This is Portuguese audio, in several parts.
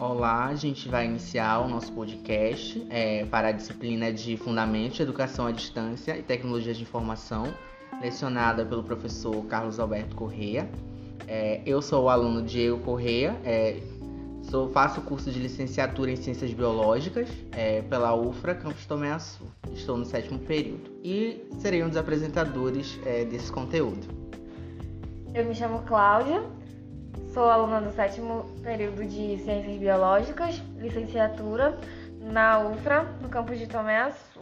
Olá, a gente vai iniciar o nosso podcast é, para a disciplina de Fundamentos de Educação à Distância e Tecnologias de Informação, lecionada pelo professor Carlos Alberto Correia. É, eu sou o aluno Diego Correia, é, sou, faço curso de licenciatura em Ciências Biológicas é, pela UFRA Campus Tomé Açu. Estou no sétimo período e serei um dos apresentadores é, desse conteúdo. Eu me chamo Cláudia, Sou aluna do sétimo período de Ciências Biológicas, licenciatura na UFRA, no campus de Tomé Açu.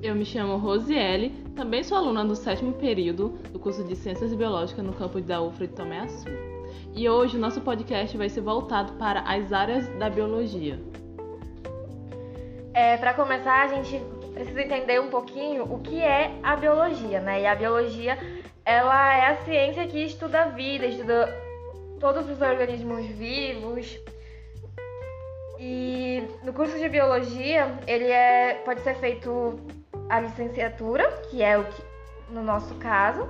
Eu me chamo Rosiele, também sou aluna do sétimo período do curso de Ciências Biológicas no campus da UFRA de Tomé Açu. E hoje o nosso podcast vai ser voltado para as áreas da biologia. É, para começar, a gente precisa entender um pouquinho o que é a biologia, né? E a biologia ela é a ciência que estuda a vida, estuda todos os organismos vivos. E no curso de biologia, ele é, pode ser feito a licenciatura, que é o que, no nosso caso,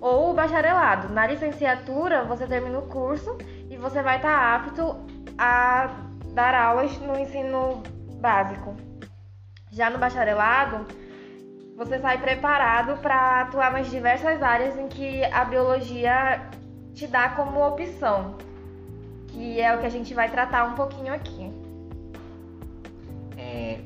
ou o bacharelado. Na licenciatura, você termina o curso e você vai estar apto a dar aulas no ensino básico. Já no bacharelado, você sai preparado para atuar nas diversas áreas em que a biologia te dá como opção, que é o que a gente vai tratar um pouquinho aqui. É,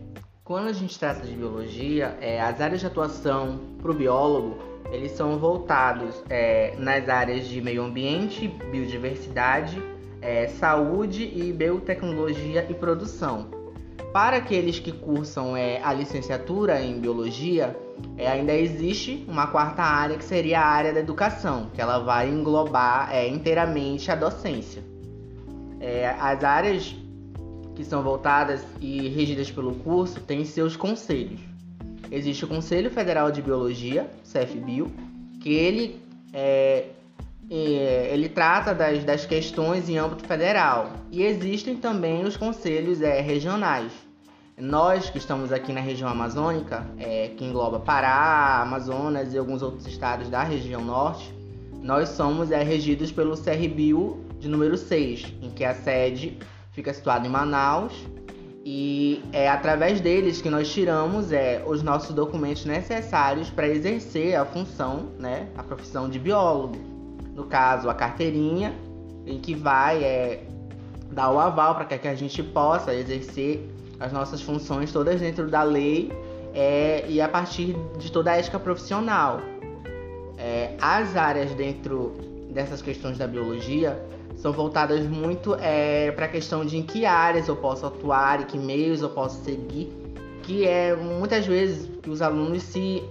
quando a gente trata de biologia, é, as áreas de atuação para o biólogo eles são voltados é, nas áreas de meio ambiente, biodiversidade, é, saúde e biotecnologia e produção. Para aqueles que cursam é, a licenciatura em biologia, é, ainda existe uma quarta área que seria a área da educação, que ela vai englobar é, inteiramente a docência. É, as áreas que são voltadas e regidas pelo curso têm seus conselhos. Existe o Conselho Federal de Biologia, CFBio, que ele, é, é, ele trata das, das questões em âmbito federal. E existem também os conselhos regionais, nós que estamos aqui na região amazônica, é, que engloba Pará, Amazonas e alguns outros estados da região norte, nós somos é, regidos pelo CRBio de número 6, em que a sede fica situada em Manaus e é através deles que nós tiramos é, os nossos documentos necessários para exercer a função, né, a profissão de biólogo. No caso, a carteirinha, em que vai é, dar o aval para que a gente possa exercer as nossas funções todas dentro da lei é, e a partir de toda a ética profissional. É, as áreas dentro dessas questões da biologia são voltadas muito é, para a questão de em que áreas eu posso atuar e que meios eu posso seguir, que é muitas vezes que os alunos se,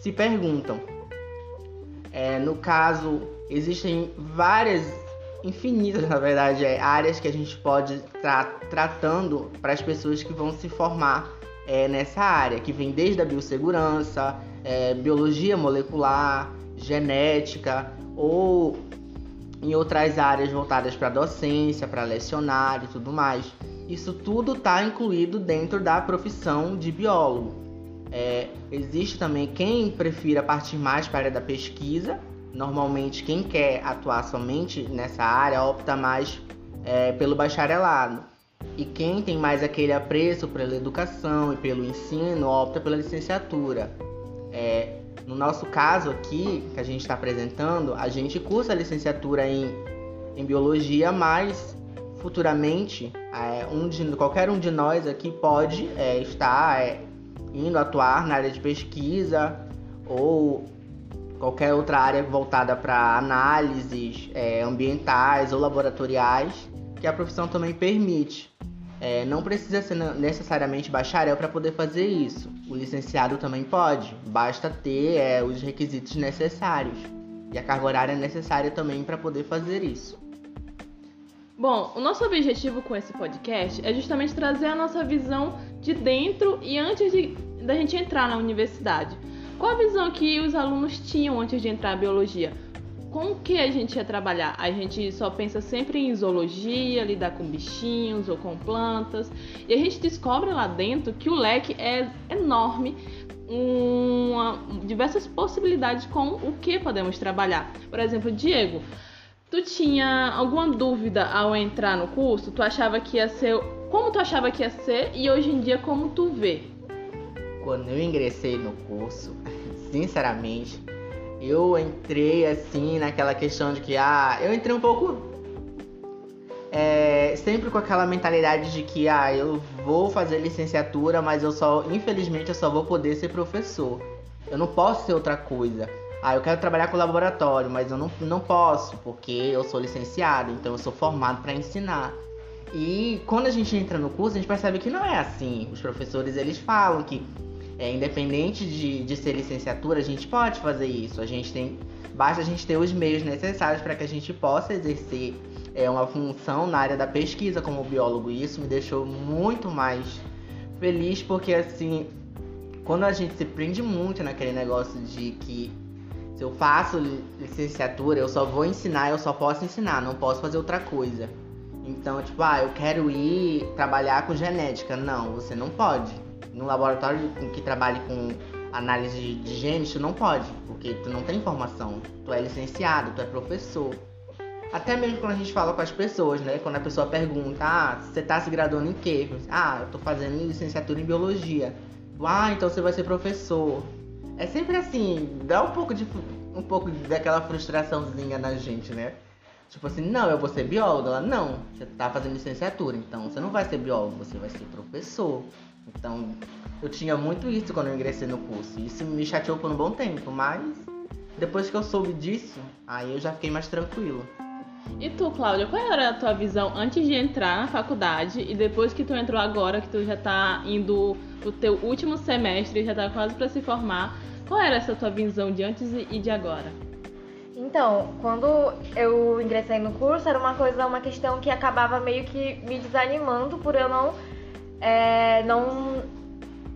se perguntam. É, no caso, existem várias infinitas, na verdade, é, áreas que a gente pode estar tra tratando para as pessoas que vão se formar é, nessa área, que vem desde a biossegurança, é, biologia molecular, genética ou em outras áreas voltadas para docência, para lecionar e tudo mais. Isso tudo está incluído dentro da profissão de biólogo. É, existe também quem prefira partir mais para a área da pesquisa, Normalmente, quem quer atuar somente nessa área opta mais é, pelo bacharelado. E quem tem mais aquele apreço pela educação e pelo ensino opta pela licenciatura. É, no nosso caso aqui, que a gente está apresentando, a gente cursa a licenciatura em, em biologia, mas futuramente é, um de, qualquer um de nós aqui pode é, estar é, indo atuar na área de pesquisa ou qualquer outra área voltada para análises é, ambientais ou laboratoriais, que a profissão também permite. É, não precisa ser necessariamente bacharel para poder fazer isso. O licenciado também pode, basta ter é, os requisitos necessários. E a carga horária necessária também para poder fazer isso. Bom, o nosso objetivo com esse podcast é justamente trazer a nossa visão de dentro e antes de, da gente entrar na universidade. Qual a visão que os alunos tinham antes de entrar em biologia? Com o que a gente ia trabalhar? A gente só pensa sempre em zoologia, lidar com bichinhos ou com plantas, e a gente descobre lá dentro que o leque é enorme, uma, diversas possibilidades com o que podemos trabalhar. Por exemplo, Diego, tu tinha alguma dúvida ao entrar no curso? Tu achava que ia ser. Como tu achava que ia ser e hoje em dia como tu vê? Quando eu ingressei no curso, sinceramente, eu entrei assim naquela questão de que, ah, eu entrei um pouco. É, sempre com aquela mentalidade de que, ah, eu vou fazer licenciatura, mas eu só, infelizmente, eu só vou poder ser professor. Eu não posso ser outra coisa. Ah, eu quero trabalhar com laboratório, mas eu não, não posso, porque eu sou licenciado, então eu sou formado para ensinar. E quando a gente entra no curso, a gente percebe que não é assim. Os professores eles falam que é, independente de, de ser licenciatura, a gente pode fazer isso. A gente tem. Basta a gente ter os meios necessários para que a gente possa exercer é, uma função na área da pesquisa como biólogo. E isso me deixou muito mais feliz, porque assim, quando a gente se prende muito naquele negócio de que se eu faço licenciatura, eu só vou ensinar, eu só posso ensinar, não posso fazer outra coisa. Então, tipo, ah, eu quero ir trabalhar com genética. Não, você não pode. No laboratório que trabalhe com análise de genes, tu não pode, porque tu não tem formação. Tu é licenciado, tu é professor. Até mesmo quando a gente fala com as pessoas, né? Quando a pessoa pergunta, ah, você tá se graduando em quê? Ah, eu tô fazendo licenciatura em biologia. Ah, então você vai ser professor. É sempre assim, dá um pouco de um pouco daquela frustraçãozinha na gente, né? Tipo assim, não, eu vou ser biólogo. Ela, não, você tá fazendo licenciatura, então você não vai ser biólogo, você vai ser professor. Então, eu tinha muito isso quando eu ingressei no curso. Isso me chateou por um bom tempo, mas depois que eu soube disso, aí eu já fiquei mais tranquilo. E tu, Cláudia, qual era a tua visão antes de entrar na faculdade e depois que tu entrou agora, que tu já tá indo o teu último semestre, já tá quase para se formar? Qual era essa tua visão de antes e de agora? Então, quando eu ingressei no curso, era uma coisa, uma questão que acabava meio que me desanimando por eu não, é, não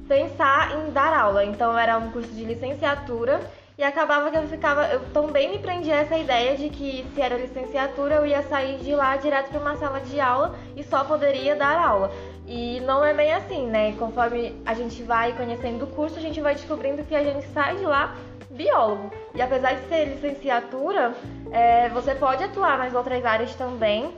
pensar em dar aula. Então, era um curso de licenciatura e acabava que eu ficava, eu também me prendia a essa ideia de que se era licenciatura eu ia sair de lá direto para uma sala de aula e só poderia dar aula. E não é bem assim, né? Conforme a gente vai conhecendo o curso, a gente vai descobrindo que a gente sai de lá biólogo. E apesar de ser licenciatura, é, você pode atuar nas outras áreas também.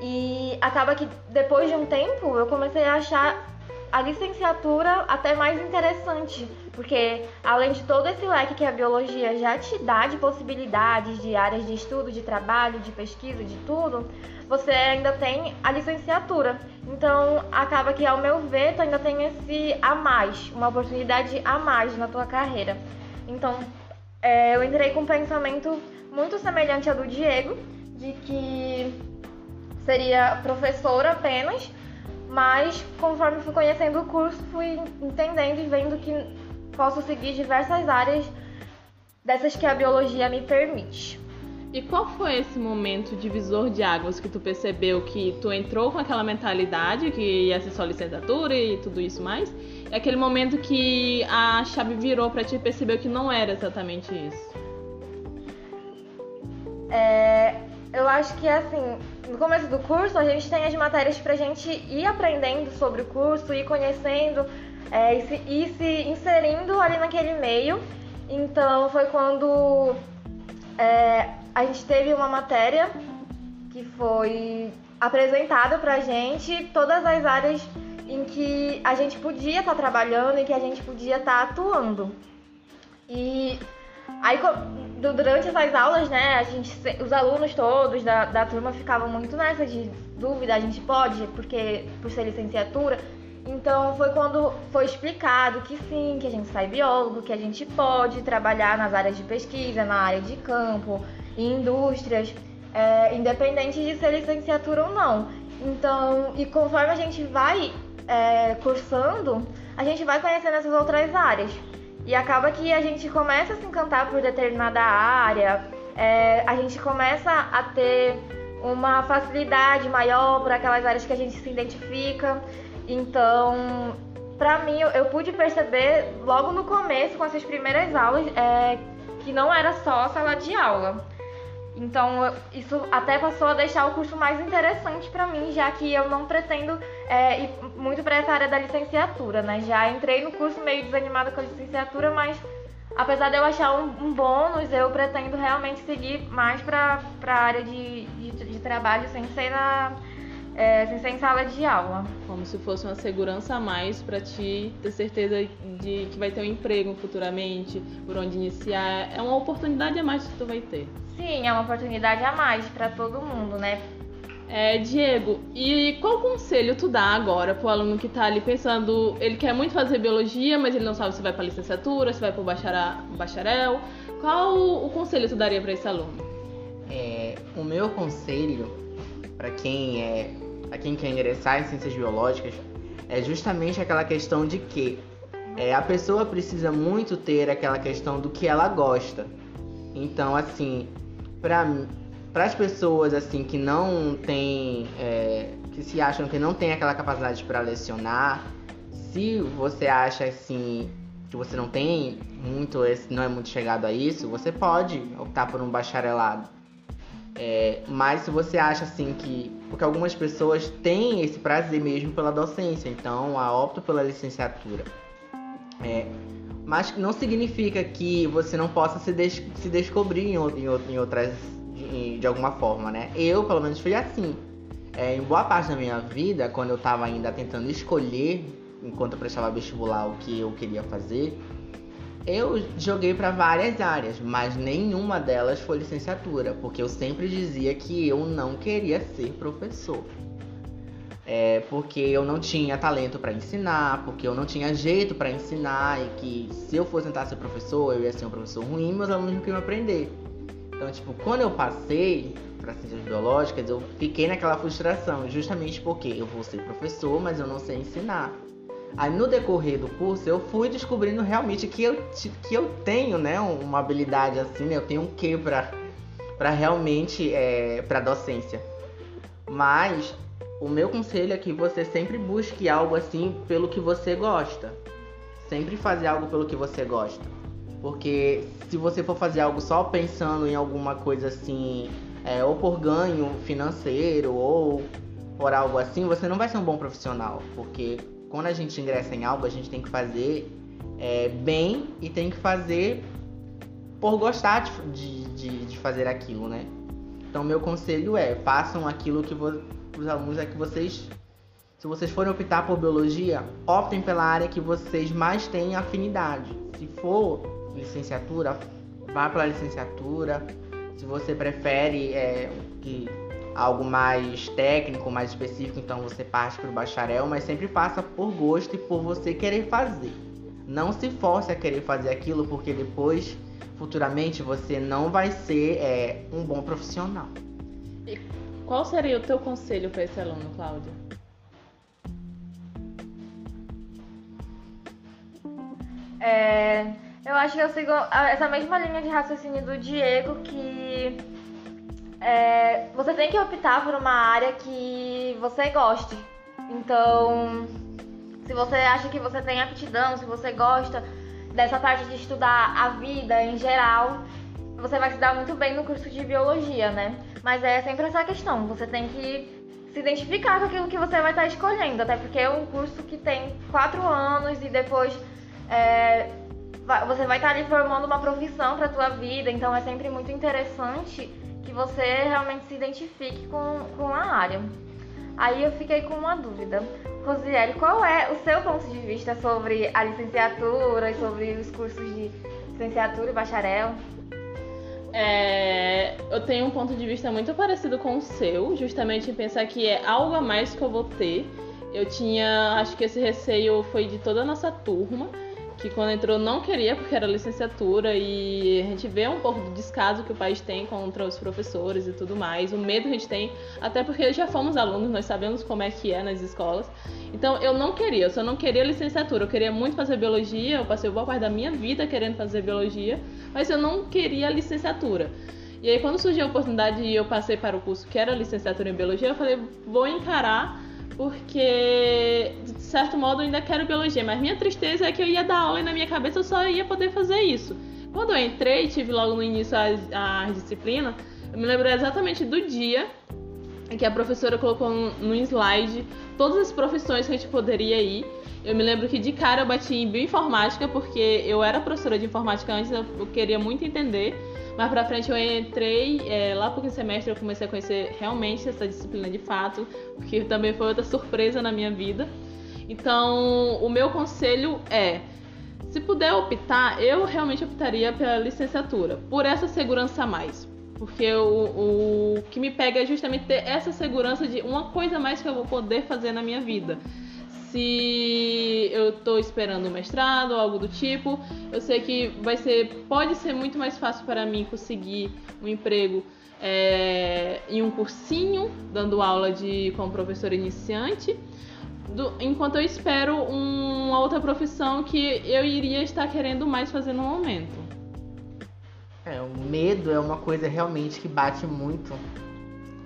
E acaba que depois de um tempo eu comecei a achar a licenciatura até mais interessante, porque além de todo esse leque que a biologia já te dá de possibilidades de áreas de estudo, de trabalho, de pesquisa, de tudo, você ainda tem a licenciatura. Então acaba que, ao meu ver, tu ainda tem esse a mais, uma oportunidade a mais na tua carreira. Então é, eu entrei com um pensamento muito semelhante ao do Diego, de que seria professora apenas, mas conforme fui conhecendo o curso, fui entendendo e vendo que posso seguir diversas áreas dessas que a biologia me permite. E qual foi esse momento divisor de águas que tu percebeu que tu entrou com aquela mentalidade que ia ser só licenciatura e tudo isso mais? E aquele momento que a chave virou para ti e percebeu que não era exatamente isso? É, eu acho que assim, no começo do curso a gente tem as matérias pra gente ir aprendendo sobre o curso, ir conhecendo é, e, se, ir se inserindo ali naquele meio. Então foi quando é, a gente teve uma matéria que foi apresentada pra gente todas as áreas em que a gente podia estar tá trabalhando e que a gente podia estar tá atuando. E aí durante essas aulas, né, a gente, os alunos todos da, da turma ficavam muito nessa de dúvida, a gente pode, porque por ser licenciatura. Então foi quando foi explicado que sim, que a gente sai biólogo, que a gente pode trabalhar nas áreas de pesquisa, na área de campo, em indústrias, é, independente de ser licenciatura ou não. Então, e conforme a gente vai é, cursando, a gente vai conhecendo essas outras áreas. E acaba que a gente começa a se encantar por determinada área, é, a gente começa a ter uma facilidade maior por aquelas áreas que a gente se identifica. Então, pra mim, eu, eu pude perceber logo no começo, com essas primeiras aulas, é, que não era só sala de aula então, isso até passou a deixar o curso mais interessante para mim, já que eu não pretendo é, ir muito para essa área da licenciatura, né? Já entrei no curso meio desanimada com a licenciatura, mas apesar de eu achar um, um bônus, eu pretendo realmente seguir mais para a área de, de, de, trabalho sem ser, na, é, sem ser em sala de aula. Como se fosse uma segurança a mais para ti ter certeza de que vai ter um emprego futuramente, por onde iniciar. É uma oportunidade a mais que tu vai ter. Sim, é uma oportunidade a mais para todo mundo, né? É, Diego, e qual conselho tu dá agora pro aluno que tá ali pensando, ele quer muito fazer biologia, mas ele não sabe se vai pra licenciatura, se vai pro bacharel. Qual o, conselho tu daria para esse aluno? É, o meu conselho para quem é, para quem quer ingressar em ciências biológicas é justamente aquela questão de que é, a pessoa precisa muito ter aquela questão do que ela gosta. Então, assim, para para as pessoas assim que não tem é, que se acham que não tem aquela capacidade para lecionar se você acha assim que você não tem muito não é muito chegado a isso você pode optar por um bacharelado. É, mas se você acha assim que porque algumas pessoas têm esse prazer mesmo pela docência então a opta pela licenciatura. É, mas não significa que você não possa se, des se descobrir em, em, em outras de, de alguma forma, né? Eu, pelo menos, fui assim. É, em boa parte da minha vida, quando eu estava ainda tentando escolher, enquanto eu prestava vestibular, o que eu queria fazer, eu joguei para várias áreas, mas nenhuma delas foi licenciatura, porque eu sempre dizia que eu não queria ser professor. É, porque eu não tinha talento para ensinar, porque eu não tinha jeito para ensinar e que se eu fosse tentar ser professor, eu ia ser um professor ruim, meus alunos não queriam aprender. Então, tipo, quando eu passei para ciências biológicas, eu fiquei naquela frustração, justamente porque eu vou ser professor, mas eu não sei ensinar. Aí no decorrer do curso eu fui descobrindo realmente que eu, que eu tenho, né, uma habilidade assim, né, eu tenho um quê para para realmente é, para docência. Mas o meu conselho é que você sempre busque algo assim pelo que você gosta. Sempre fazer algo pelo que você gosta. Porque se você for fazer algo só pensando em alguma coisa assim, é, ou por ganho financeiro, ou por algo assim, você não vai ser um bom profissional. Porque quando a gente ingressa em algo, a gente tem que fazer é, bem e tem que fazer por gostar de, de, de, fazer aquilo, né? Então, meu conselho é: façam aquilo que os alunos é que vocês. Se vocês forem optar por biologia, optem pela área que vocês mais têm afinidade. Se for licenciatura, vá para a licenciatura. Se você prefere é, que algo mais técnico, mais específico, então você parte para o bacharel, mas sempre faça por gosto e por você querer fazer. Não se force a querer fazer aquilo, porque depois, futuramente, você não vai ser é, um bom profissional. E qual seria o teu conselho para esse aluno, Cláudia? É, eu acho que eu sigo essa mesma linha de raciocínio do Diego, que é, você tem que optar por uma área que você goste. Então, se você acha que você tem aptidão, se você gosta dessa parte de estudar a vida em geral, você vai se dar muito bem no curso de biologia, né? Mas é sempre essa questão, você tem que se identificar com aquilo que você vai estar escolhendo, até porque é um curso que tem quatro anos e depois é, você vai estar ali formando uma profissão para a tua vida, então é sempre muito interessante que você realmente se identifique com, com a área. Aí eu fiquei com uma dúvida. Rosiele, qual é o seu ponto de vista sobre a licenciatura e sobre os cursos de licenciatura e bacharel? É, eu tenho um ponto de vista muito parecido com o seu, justamente em pensar que é algo a mais que eu vou ter. Eu tinha, acho que esse receio foi de toda a nossa turma que quando entrou não queria porque era licenciatura e a gente vê um pouco do descaso que o país tem contra os professores e tudo mais, o medo que a gente tem, até porque já fomos alunos, nós sabemos como é que é nas escolas. Então eu não queria, eu só não queria licenciatura, eu queria muito fazer biologia, eu passei boa parte da minha vida querendo fazer biologia, mas eu não queria licenciatura. E aí quando surgiu a oportunidade e eu passei para o curso que era licenciatura em biologia, eu falei, vou encarar porque de certo modo eu ainda quero biologia, mas minha tristeza é que eu ia dar aula e na minha cabeça eu só ia poder fazer isso. Quando eu entrei, tive logo no início as, as disciplinas, eu me lembro exatamente do dia que a professora colocou no slide todas as profissões que a gente poderia ir. Eu me lembro que de cara eu bati em bioinformática, porque eu era professora de informática antes, eu queria muito entender. Mas pra frente eu entrei, é, lá pro quinto semestre eu comecei a conhecer realmente essa disciplina de fato, porque também foi outra surpresa na minha vida. Então, o meu conselho é, se puder optar, eu realmente optaria pela licenciatura, por essa segurança a mais. Porque o, o que me pega é justamente ter essa segurança de uma coisa mais que eu vou poder fazer na minha vida se eu estou esperando um mestrado ou algo do tipo, eu sei que vai ser, pode ser muito mais fácil para mim conseguir um emprego é, em um cursinho, dando aula de como professor iniciante, do, enquanto eu espero um, uma outra profissão que eu iria estar querendo mais fazer no momento. É, o medo é uma coisa realmente que bate muito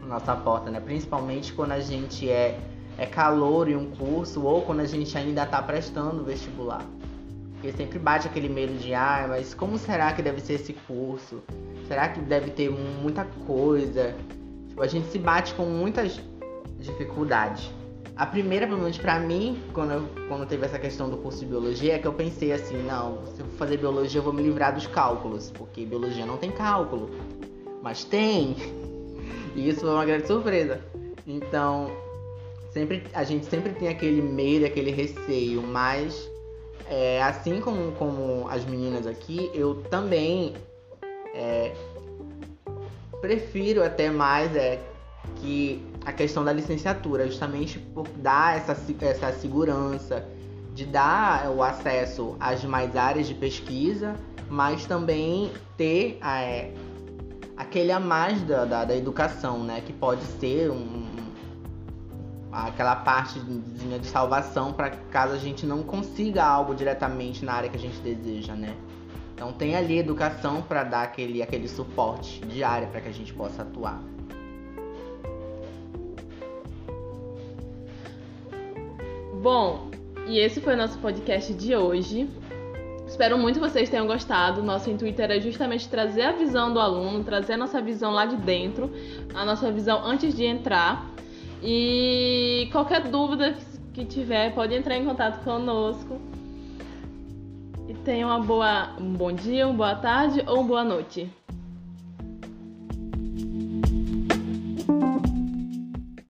na nossa porta, né? Principalmente quando a gente é é calor em um curso ou quando a gente ainda está prestando vestibular. Porque sempre bate aquele medo de, ah, mas como será que deve ser esse curso? Será que deve ter muita coisa? Tipo, a gente se bate com muitas dificuldades. A primeira, pelo menos pra mim, quando, eu, quando teve essa questão do curso de biologia, é que eu pensei assim, não, se eu for fazer biologia eu vou me livrar dos cálculos, porque biologia não tem cálculo. Mas tem! E isso foi uma grande surpresa. Então, sempre a gente sempre tem aquele medo, aquele receio, mas é, assim como, como as meninas aqui, eu também é, prefiro até mais é, que a questão da licenciatura, justamente por dar essa, essa segurança, de dar o acesso às mais áreas de pesquisa, mas também ter é, aquele a mais da, da, da, educação, né? Que pode ser um, aquela parte de salvação para caso a gente não consiga algo diretamente na área que a gente deseja, né? Então tem ali educação para dar aquele, aquele suporte diário para que a gente possa atuar. Bom, e esse foi o nosso podcast de hoje. Espero muito que vocês tenham gostado. Nosso intuito era justamente trazer a visão do aluno, trazer a nossa visão lá de dentro, a nossa visão antes de entrar e qualquer dúvida que tiver, pode entrar em contato conosco. E tenha uma boa, um bom dia, uma boa tarde ou uma boa noite.